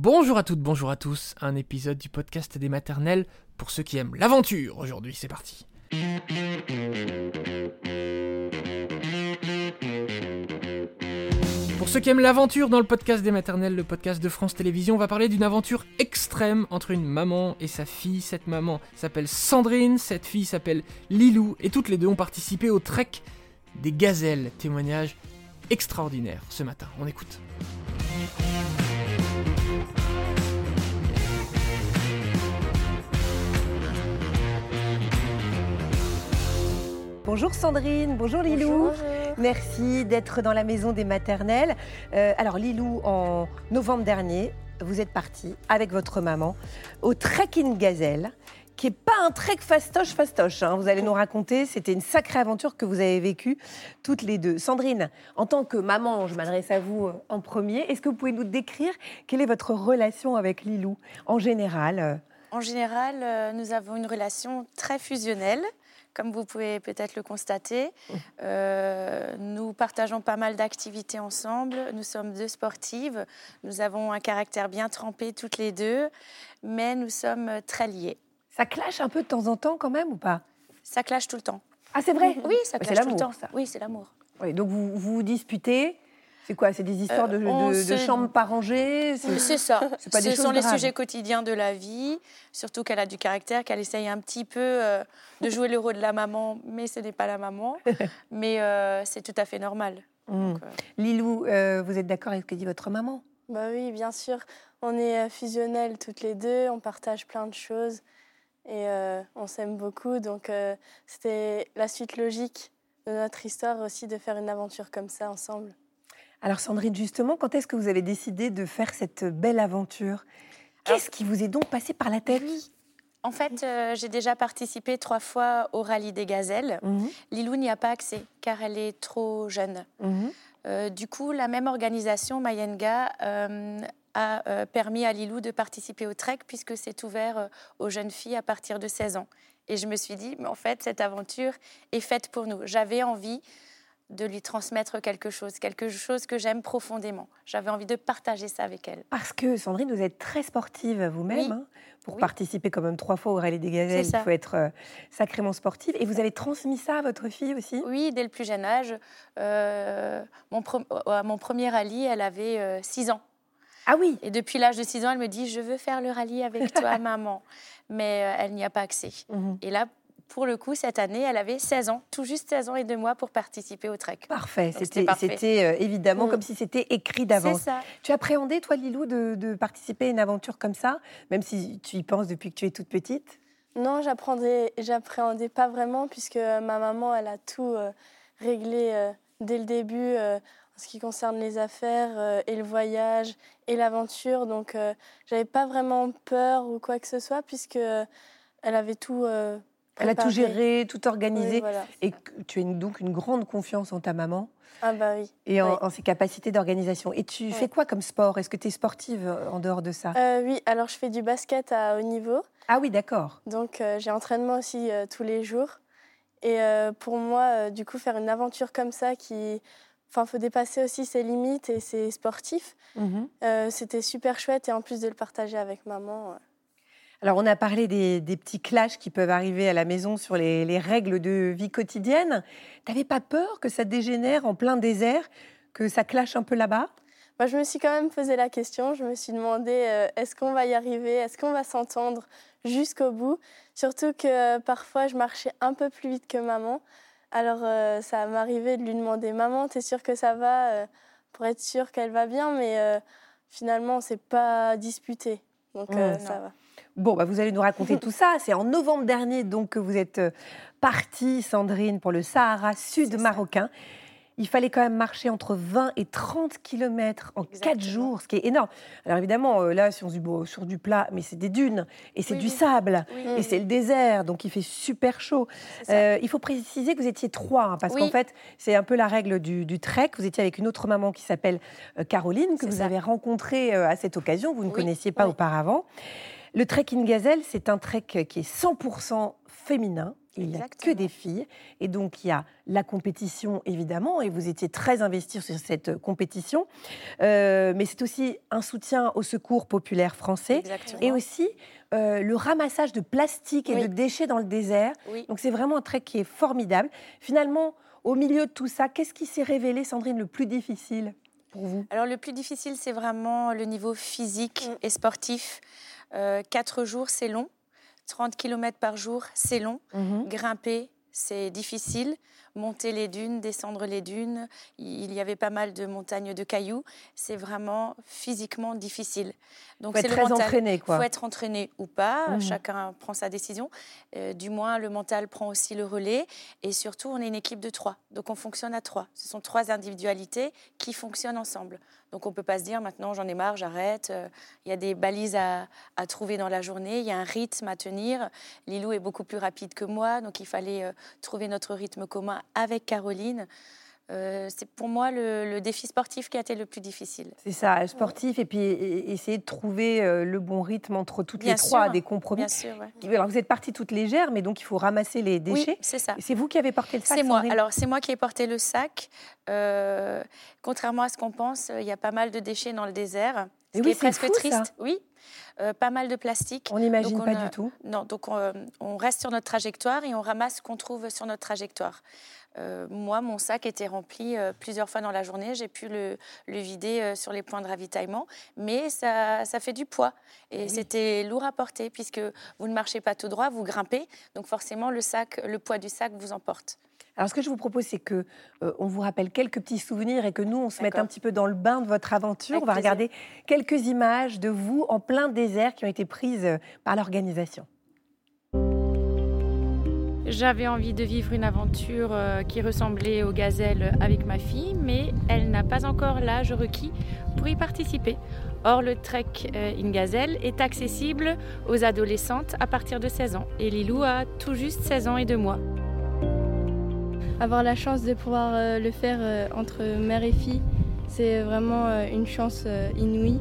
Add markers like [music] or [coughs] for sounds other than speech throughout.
Bonjour à toutes, bonjour à tous, un épisode du podcast des maternelles pour ceux qui aiment l'aventure. Aujourd'hui, c'est parti. Pour ceux qui aiment l'aventure dans le podcast des maternelles, le podcast de France Télévisions, on va parler d'une aventure extrême entre une maman et sa fille. Cette maman s'appelle Sandrine, cette fille s'appelle Lilou, et toutes les deux ont participé au trek des gazelles. Témoignage extraordinaire ce matin. On écoute. Bonjour Sandrine, bonjour Lilou. Merci d'être dans la maison des maternelles. Euh, alors Lilou, en novembre dernier, vous êtes partie avec votre maman au Trekking Gazelle, qui n'est pas un trek fastoche fastoche. hein. Vous allez nous raconter, c'était une sacrée aventure que vous avez vécue toutes les deux. Sandrine, en tant que maman, je m'adresse à vous euh, en premier. Est-ce que vous pouvez nous décrire quelle est votre relation avec Lilou en général? En général, euh, nous avons une relation très fusionnelle, comme vous pouvez peut-être le constater. Euh, nous partageons pas mal d'activités ensemble. Nous sommes deux sportives. Nous avons un caractère bien trempé toutes les deux, mais nous sommes très liées. Ça clash un peu de temps en temps quand même ou pas? Ça clash tout le temps. Ah c'est vrai? Oui, ça clash tout le temps. ça. Oui, c'est l'amour. Oui, donc vous, vous disputez. C'est quoi C'est des histoires de, Euh, de- de se- chambres pas rangées C'est- ça. [laughs] c'est pas des Ce sont les graves. sujets quotidiens de la vie, surtout qu'elle a du caractère, qu'elle essaye un petit peu euh, de jouer le rôle de la maman, mais ce n'est pas la maman. [laughs] mais euh, c'est tout à fait normal. Mm. Donc, euh, Lilou, euh, vous êtes d'accord avec ce que dit votre maman? Bah oui, bien sûr. On est fusionnelles toutes les deux, on partage plein de choses et euh, on s'aime beaucoup. Donc euh, c'était la suite logique de notre histoire aussi de faire une aventure comme ça ensemble. Alors Sandrine, justement, quand est-ce que vous avez décidé de faire cette belle aventure? Qu'est-ce qui vous est donc passé par la tête? Oui. En fait, euh, j'ai déjà participé trois fois au rallye des gazelles. Mhm, Lilou n'y a pas accès car elle est trop jeune. mhm. Euh, du coup, la même organisation, Mayenga, euh, a permis à Lilou de participer au trek puisque c'est ouvert aux jeunes filles à partir de 16 ans. Et je me suis dit, mais en fait, cette aventure est faite pour nous. J'avais envie de lui transmettre quelque chose, quelque chose que j'aime profondément. J'avais envie de partager ça avec elle. Parce que Sandrine, vous êtes très sportive vous-même. Oui. hein. Pour Oui. participer quand même trois fois au Rallye des Gazelles, il faut être euh, sacrément sportive. Et vous avez transmis ça à votre fille aussi? Oui, dès le plus jeune âge. Euh, mon, pre- à mon premier rallye, elle avait 6 ans. Ah oui Et depuis l'âge de 6 ans, elle me dit, je veux faire le rallye avec toi, [laughs] maman. Mais euh, elle n'y a pas accès. Mhm. Et là, pour le coup, cette année, elle avait 16 ans, tout juste 16 ans et 2 mois pour participer au trek. Parfait, c'était euh, évidemment Mm. comme si c'était écrit C'est d'avance. ça. Tu appréhendais, toi, Lilou, de, de participer à une aventure comme ça, même si tu y penses depuis que tu es toute petite? Non, j'appréhendais, j'appréhendais pas vraiment puisque ma maman, elle a tout euh, réglé euh, dès le début euh, en ce qui concerne les affaires euh, et le voyage et l'aventure. Donc, euh, j'avais pas vraiment peur ou quoi que ce soit puisque euh, elle avait tout. Elle a tout géré, tout Oui, organisé. voilà. Et tu as donc une grande confiance en ta maman Ah bah oui. et en, Oui. en ses capacités d'organisation. Et tu Oui. fais quoi comme sport? Est-ce que tu es sportive euh, en dehors de ça? Euh, oui, alors je fais du basket à haut niveau. Ah oui, d'accord. Donc euh, j'ai entraînement aussi euh, tous les jours. Et pour moi, du coup, faire une aventure comme ça qui... Enfin, faut dépasser aussi ses limites et ses sportifs. Euh, C'était super chouette et en plus de le partager avec maman. Alors, on a parlé des, des petits clashs qui peuvent arriver à la maison sur les, les règles de vie quotidienne. T'avais pas peur que ça dégénère en plein désert, que ça clash un peu là-bas? Moi, je me suis quand même posé la question. Je me suis demandé euh, est-ce qu'on va y arriver? Est-ce qu'on va s'entendre jusqu'au bout? Surtout que euh, parfois, je marchais un peu plus vite que maman. Alors, euh, ça m'arrivait de lui demander Maman, t'es sûre que ça va Pour être sûre qu'elle va bien? Mais finalement, on s'est pas disputé. Donc, Mmh, ça va. Bon, bah, vous allez nous raconter [laughs] tout ça. C'est en novembre dernier donc que vous êtes euh, partie, Sandrine, pour le Sahara sud marocain. Il fallait quand même marcher entre 20 et 30 kilomètres en 4 Exactement. jours, ce qui est énorme. Alors évidemment, euh, là, si on se dit sur du plat, mais c'est des dunes et c'est Oui, du oui. sable Oui, et c'est le désert, donc il fait super chaud. Euh, il faut préciser que vous étiez trois, hein, parce qu'en fait, c'est un peu la règle du, du trek. Vous étiez avec une autre maman qui s'appelle Caroline, que vous ça. avez rencontrée à cette occasion. Vous ne connaissiez pas auparavant. Le trek in gazelle, c'est un trek qui est 100% féminin. il n'y a que des filles. Et donc, il y a la compétition, évidemment, et vous étiez très investis sur cette compétition. Euh, mais c'est aussi un soutien au secours populaire français. Et aussi euh, le ramassage de plastique et de déchets dans le désert. Donc, c'est vraiment un trek qui est formidable. Finalement, au milieu de tout ça, qu'est-ce qui s'est révélé, Sandrine, le plus difficile? Pour vous? Alors, le plus difficile, c'est vraiment le niveau physique mm. et sportif. Euh, quatre jours, c'est long. 30 km par jour, c'est long. Mhm. Grimper, c'est difficile. Monter les dunes, descendre les dunes, il y avait pas mal de montagnes de cailloux. C'est vraiment physiquement difficile. Donc c'est très entraîné, quoi. Faut être entraîné ou pas. Mhm. Chacun prend sa décision. Euh, du moins, le mental prend aussi le relais. Et surtout, on est une équipe de trois. Donc on fonctionne à trois. Ce sont trois individualités qui fonctionnent ensemble. Donc on ne peut pas se dire maintenant j'en ai marre, j'arrête. Euh, il y a des balises à, trouver dans la journée, il y a un rythme à tenir. Lilou est beaucoup plus rapide que moi, donc il fallait euh, trouver notre rythme commun avec Caroline. Euh, c'est pour moi le, défi sportif qui a été le plus difficile. C'est ça, sportif, et puis essayer de trouver euh, le bon rythme entre toutes les trois, des compromis. Bien sûr, Alors vous êtes partie toute légère, mais donc il faut ramasser les déchets. Oui, c'est ça. C'est vous qui avez porté le sac C'est moi. Alors c'est moi qui ai porté le sac. Euh, contrairement à ce qu'on pense, il y a pas mal de déchets dans le désert. Ce qui est presque triste. Oui, pas mal de plastique. On n'imagine pas du tout. Non, donc on, on, reste sur notre trajectoire et on ramasse ce qu'on trouve sur notre trajectoire. Euh, moi, mon sac était rempli euh, plusieurs fois dans la journée. J'ai pu le, vider euh, sur les points de ravitaillement, mais ça, fait du poids. Et c'était lourd à porter puisque vous ne marchez pas tout droit, vous grimpez. Donc forcément, le sac, le poids du sac vous emporte. Alors, ce que je vous propose, c'est que on vous rappelle quelques petits souvenirs et que nous, on se mette un petit peu dans le bain de votre aventure. on va regarder quelques images de vous en plein désert qui ont été prises par l'organisation. J'avais envie de vivre une aventure euh, qui ressemblait aux gazelles avec ma fille, mais elle n'a pas encore l'âge requis pour y participer. Or, le trek euh, in gazelle est accessible aux adolescentes à partir de 16 ans et Lilou a tout juste 16 ans et 2 mois. Avoir la chance de pouvoir euh, le faire entre mère et fille, c'est vraiment une chance inouïe.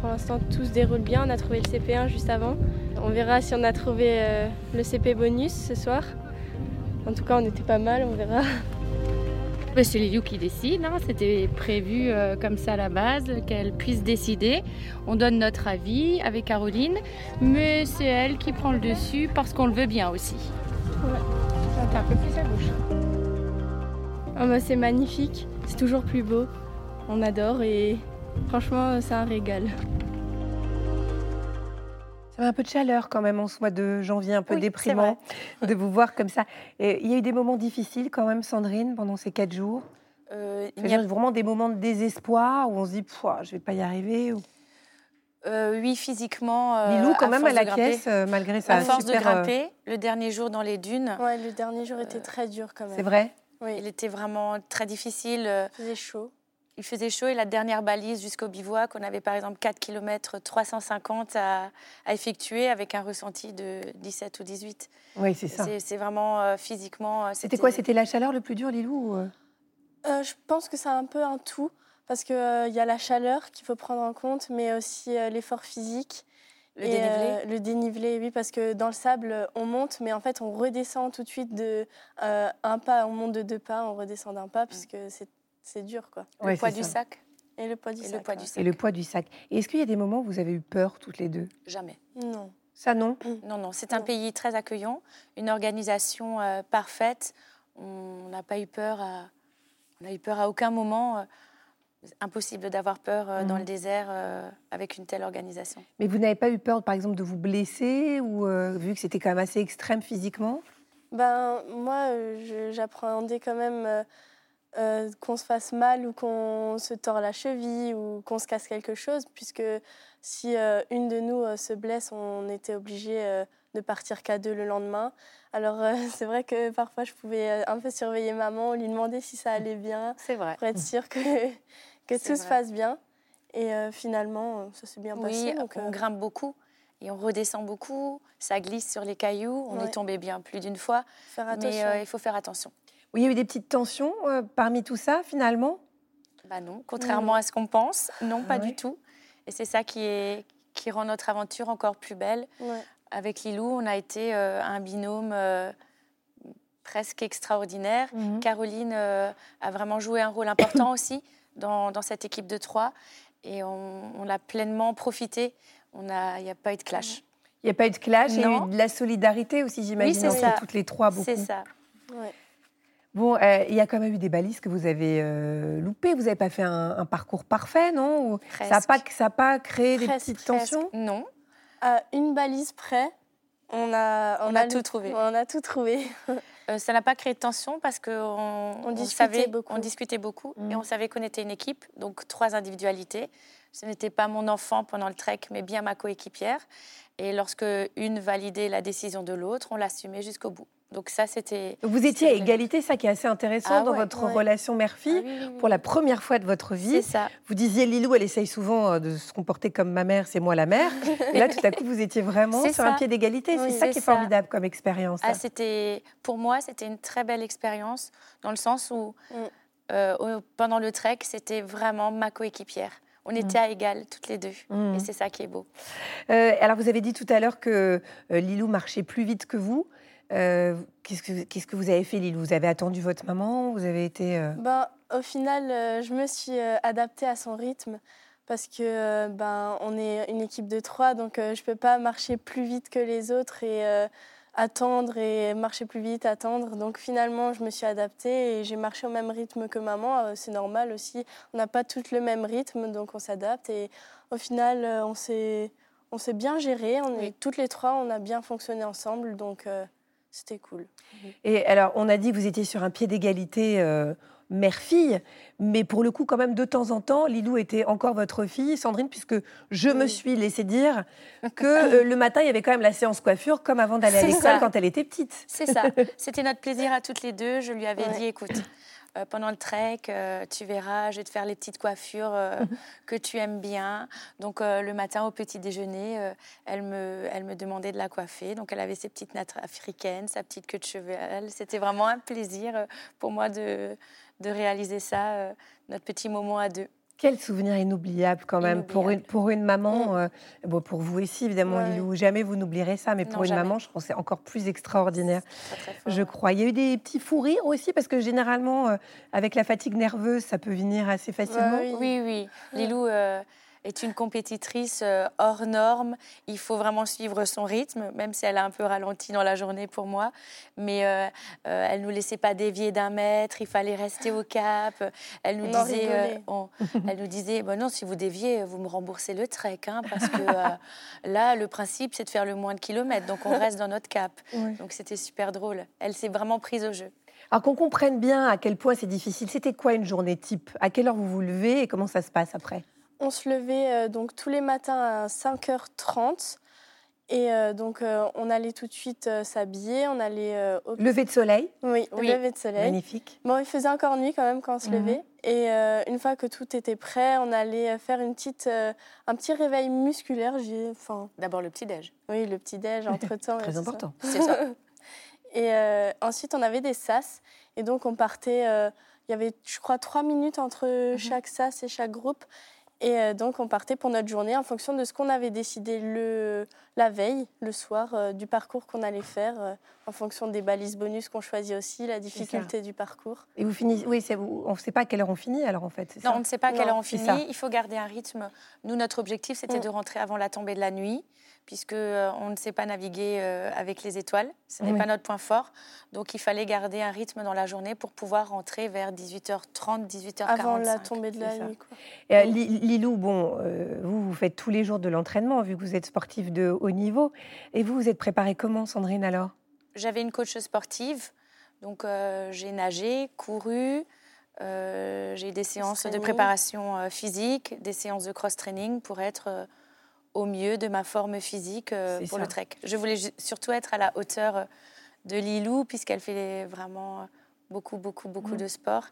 Pour l'instant, tout se déroule bien. On a trouvé le CP1 juste avant. On verra si on a trouvé euh, le CP bonus ce soir. En tout cas, on était pas mal, on verra. [laughs] C'est Liliou qui décide, hein. c'était prévu euh, comme ça à la base, qu'elle puisse décider. On donne notre avis avec Caroline, mais c'est elle qui prend le dessus parce qu'on le veut bien aussi. Ouais. Un peu plus à gauche. Oh, bah, c'est magnifique, c'est toujours plus beau. On adore et Franchement, c'est un régal. Ça met un peu de chaleur quand même en ce mois de janvier, un peu déprimant de vous voir comme ça. Et il y a eu des moments difficiles quand même, Sandrine, pendant ces quatre jours? Euh, Il y a vraiment des moments de désespoir où on se dit, je ne vais pas y arriver euh, oui, physiquement. Euh, Lilou, quand même, à la caisse, euh, malgré sa À force de grimper, le dernier jour dans les dunes. Ouais, le dernier jour était très dur quand même. C'est vrai Oui. Il était vraiment très difficile. Il faisait chaud il faisait chaud et la dernière balise jusqu'au bivouac, on avait par exemple 4 km 350 à, effectuer avec un ressenti de 17 ou 18. Oui, c'est ça. C'est vraiment euh, physiquement. Euh, c'était quoi C'était la chaleur le plus dur, Lilou euh? Je pense que c'est un peu un tout parce qu'il il y a la chaleur qu'il faut prendre en compte, mais aussi l'effort physique. Le dénivelé Le dénivelé, oui, parce que dans le sable, on monte, mais en fait, on redescend tout de suite de un pas, on monte de deux pas, on redescend d'un pas, puisque c'est c'est dur, quoi. le poids du sac. Et le poids du, sac, le poids du sac. Et le poids du sac. Et est-ce qu'il y a des moments où vous avez eu peur toutes les deux? Jamais. Non. Ça, non? Non, non. C'est un pays très accueillant, une organisation euh, parfaite. On n'a pas eu peur à... On n'a eu peur à aucun moment. Euh, impossible d'avoir peur euh, dans mhm. le désert avec une telle organisation. Mais vous n'avez pas eu peur, par exemple, de vous blesser ou vu que c'était quand même assez extrême physiquement? Ben moi, j'appréhendais quand même euh, qu'on se fasse mal ou qu'on se tord la cheville ou qu'on se casse quelque chose, puisque si euh, une de nous euh, se blesse, on était obligé de partir qu'à deux le lendemain. Alors [laughs] c'est vrai que parfois je pouvais un peu surveiller maman, lui demander si ça allait bien, [laughs] vrai. pour être sûr que, [laughs] que tout se passe bien. Et finalement, ça s'est bien passé. Donc, on grimpe beaucoup et on redescend beaucoup. Ça glisse sur les cailloux. On est tombé bien plus d'une fois. Faire mais il faut faire attention. Oui, il y a eu des petites tensions euh, parmi tout ça, finalement? Bah Non, contrairement à ce qu'on pense, non, pas du tout. Et c'est ça qui, est, qui rend notre aventure encore plus belle. Avec Lilou, on a été un binôme presque extraordinaire. Mhm. Caroline a vraiment joué un rôle important [coughs] aussi dans, dans cette équipe de trois et on, on a pleinement profité. Il n'y a, a pas eu de clash. Il n'y a pas eu de clash, il y a Non. eu de la solidarité aussi, j'imagine, Oui, c'est entre ça. toutes les trois. Beaucoup. C'est ça. Ouais. Bon, euh, il y a quand même eu des balises que vous avez euh, loupées. Vous n'avez pas fait un, un parcours parfait, non? Ou Ça n'a pas, créé des Presque, petites presque. tensions Non, À une balise près, on a, on a tout trouvé. On a tout trouvé. [laughs] Euh, ça n'a pas créé de tension parce qu'on On discutait savait, beaucoup. on discutait beaucoup et on savait qu'on était une équipe, donc trois individualités. Ce n'était pas mon enfant pendant le trek, mais bien ma coéquipière. Et lorsque une validait la décision de l'autre, on l'assumait jusqu'au bout. Donc ça, c'était... Vous étiez à égalité, ça qui est assez intéressant Ah dans ouais, votre ouais. relation Ah mère-fille. oui, oui, oui. Pour la première fois de votre C'est vie, ça. vous disiez Lilou, elle essaye souvent euh, de se comporter comme ma mère, c'est moi la mère. [laughs] Et là, tout à coup, vous étiez vraiment C'est sur un pied d'égalité. C'est ça c'est qui est ça. formidable comme expérience. Ah, c'était, pour moi, c'était une très belle expérience dans le sens où, Mm. euh, pendant le trek, c'était vraiment ma coéquipière. On était à égal toutes les deux. Mhm. Et c'est ça qui est beau. Euh, alors, vous avez dit tout à l'heure que euh, Lilou marchait plus vite que vous. Euh, qu'est-ce, que, qu'est-ce que vous avez fait, Lilou Vous avez attendu votre maman? Vous avez été. euh, Ben, au final, euh, je me suis adaptée à son rythme parce que ben, on est une équipe de trois, donc je ne peux pas marcher plus vite que les autres et attendre et marcher plus vite, attendre. Donc finalement, je me suis adaptée et j'ai marché au même rythme que maman. C'est normal aussi. On n'a pas toutes le même rythme, donc on s'adapte. Et au final, on s'est on s'est bien géré. On est Oui. toutes les trois, on a bien fonctionné ensemble, donc c'était cool. Et alors, on a dit que vous étiez sur un pied d'égalité euh, mère-fille, mais pour le coup, quand même, de temps en temps, Lilou était encore votre fille, Sandrine, puisque je me suis laissé dire [laughs] que euh, le matin, il y avait quand même la séance coiffure, comme avant d'aller à l'école quand elle était petite. C'est ça. [laughs] C'était notre plaisir à toutes les deux. Je lui avais Ouais. dit, écoute, euh, pendant le trek, euh, tu verras, je vais te faire les petites coiffures euh, que tu aimes bien. Donc le matin au petit déjeuner, elle, me, elle me demandait de la coiffer. Donc elle avait ses petites nattes africaines, sa petite queue de cheval. C'était vraiment un plaisir pour moi de, de réaliser ça, notre petit moment à deux. Quel souvenir inoubliable quand même pour une, pour une maman, euh, bon, pour vous aussi évidemment Ouais. Lilou, jamais vous n'oublierez ça, mais Non, pour une jamais. maman, je pense que c'est encore plus extraordinaire. Fort. Je crois. Il y a eu des petits fous rires aussi, parce que généralement, euh, avec la fatigue nerveuse, ça peut venir assez facilement. Ouais, Oui, oui. Lilou euh, est une compétitrice euh, hors norme. Il faut vraiment suivre son rythme, même si elle a un peu ralenti dans la journée pour moi. Mais euh, euh, elle ne nous laissait pas dévier d'un mètre, il fallait rester au cap. Elle nous On disait, euh, rigolait. on- elle nous disait bah non, si vous déviez, vous me remboursez le trek. hein, parce que là, le principe, c'est de faire le moins de kilomètres. Donc on reste dans notre cap. [laughs] Donc c'était super drôle. Elle s'est vraiment prise au jeu. Alors qu'on comprenne bien à quel point c'est difficile, c'était quoi une journée type? À quelle heure vous vous levez et comment ça se passe après? On se levait euh, donc tous les matins à 5h30 et euh, donc euh, on allait tout de suite euh, s'habiller, on allait euh, au Lever de soleil, oui, Oui. lever de soleil. magnifique. Bon, il faisait encore nuit quand même quand on se Mhm. levait et euh, une fois que tout était prêt, on allait faire une petite euh, un petit réveil musculaire, j'ai enfin D'abord le petit-déj. oui, le petit déj [laughs] entre-temps Très et important. C'est ça. [laughs] Et euh, ensuite, on avait des sas. Et donc, on partait. euh, il y avait, je crois, trois minutes entre chaque sas et chaque groupe. Et euh, donc, on partait pour notre journée en fonction de ce qu'on avait décidé le, la veille, le soir, euh, du parcours qu'on allait faire, euh, en fonction des balises bonus qu'on choisit aussi, la difficulté du parcours. Et vous finissez, oui, on ne sait pas à quelle heure on finit alors en fait. Non, ça on ne sait pas à quelle Non, heure on finit. ça. Il faut garder un rythme. Nous, notre objectif, c'était Mm. de rentrer avant la tombée de la nuit, puisque euh, on ne sait pas naviguer euh, avec les étoiles. Ce n'est Oui. pas notre point fort. Donc, il fallait garder un rythme dans la journée pour pouvoir rentrer vers 18h30, 18h45. Avant la tombée de la nuit. Quoi. Euh, Li- Lilou, bon, vous, vous faites tous les jours de l'entraînement vu que vous êtes sportif de haut niveau. Et vous, vous êtes préparée comment, Sandrine, alors? J'avais une coach sportive, donc euh, j'ai nagé, couru. euh, j'ai eu des séances de préparation physique, des séances de cross-training pour être au mieux de ma forme physique euh, pour ça. le trek. Je voulais surtout être à la hauteur euh, de Lilou, puisqu'elle fait vraiment euh, beaucoup, beaucoup, beaucoup Mm. de sport.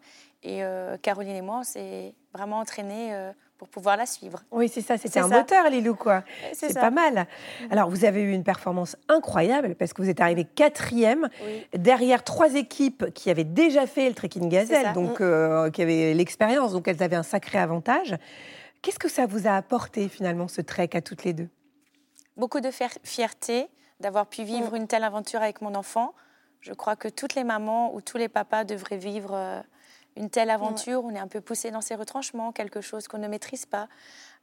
Et euh, Caroline et moi, on s'est vraiment entraînés euh, pour pouvoir la suivre. Oui, c'est ça, c'était un ça. moteur, Lilou, quoi. C'est pas mal. Alors, vous avez eu une performance incroyable parce que vous êtes arrivé quatrième Oui. derrière trois équipes qui avaient déjà fait le trekking gazelle, donc euh, qui avaient l'expérience, donc elles avaient un sacré avantage. Qu'est-ce que ça vous a apporté finalement ce trek à toutes les deux? Beaucoup de fier- fierté d'avoir pu vivre une telle aventure avec mon enfant. Je crois que toutes les mamans ou tous les papas devraient vivre euh, une telle aventure. On est un peu poussé dans ses retranchements, quelque chose qu'on ne maîtrise pas,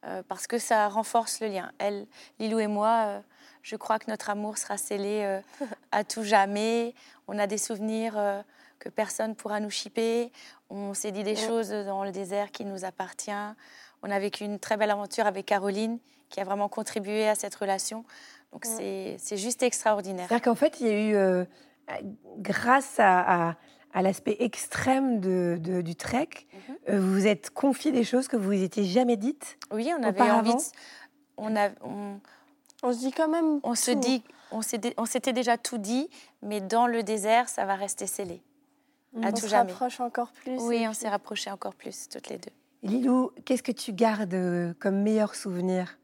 euh, parce que ça renforce le lien. Elle, Lilou et moi, euh, je crois que notre amour sera scellé [laughs] à tout jamais. On a des souvenirs que personne pourra nous chipper. On s'est dit des choses dans le désert qui nous appartient. On a vécu une très belle aventure avec Caroline, qui a vraiment contribué à cette relation. Donc c'est juste extraordinaire. C'est-à-dire qu'en fait, il y a eu, grâce à à l'aspect extrême de, du trek. Mhm. Euh, vous vous êtes confié des choses que vous vous étiez jamais dites Oui, on avait envie. on, a, on, se dit quand même. On se dit, on s'était déjà tout dit, mais dans le désert, ça va rester scellé. À on tout se rapproche encore plus. Oui, on s'est rapprochés encore plus, toutes les deux. Lilou, qu'est-ce que tu gardes euh, comme meilleur souvenir?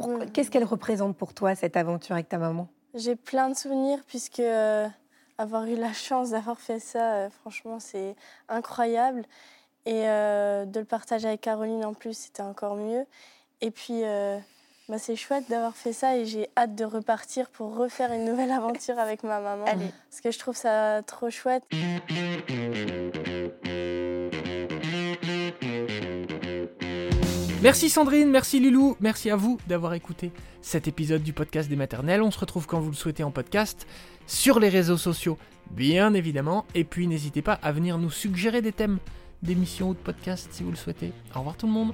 Hmm. Qu'est-ce qu'elle représente pour toi, cette aventure avec ta maman? J'ai plein de souvenirs, puisque euh, avoir eu la chance d'avoir fait ça, euh, franchement, c'est incroyable. Et euh, de le partager avec Caroline en plus, c'était encore mieux. Et puis, bah, c'est chouette d'avoir fait ça et j'ai hâte de repartir pour refaire une nouvelle aventure avec ma maman. Allez. Parce que je trouve ça trop chouette. Merci Sandrine, merci Lilou, merci à vous d'avoir écouté cet épisode du podcast des maternelles. On se retrouve quand vous le souhaitez en podcast, sur les réseaux sociaux bien évidemment, et puis n'hésitez pas à venir nous suggérer des thèmes d'émissions ou de podcasts si vous le souhaitez. Au revoir tout le monde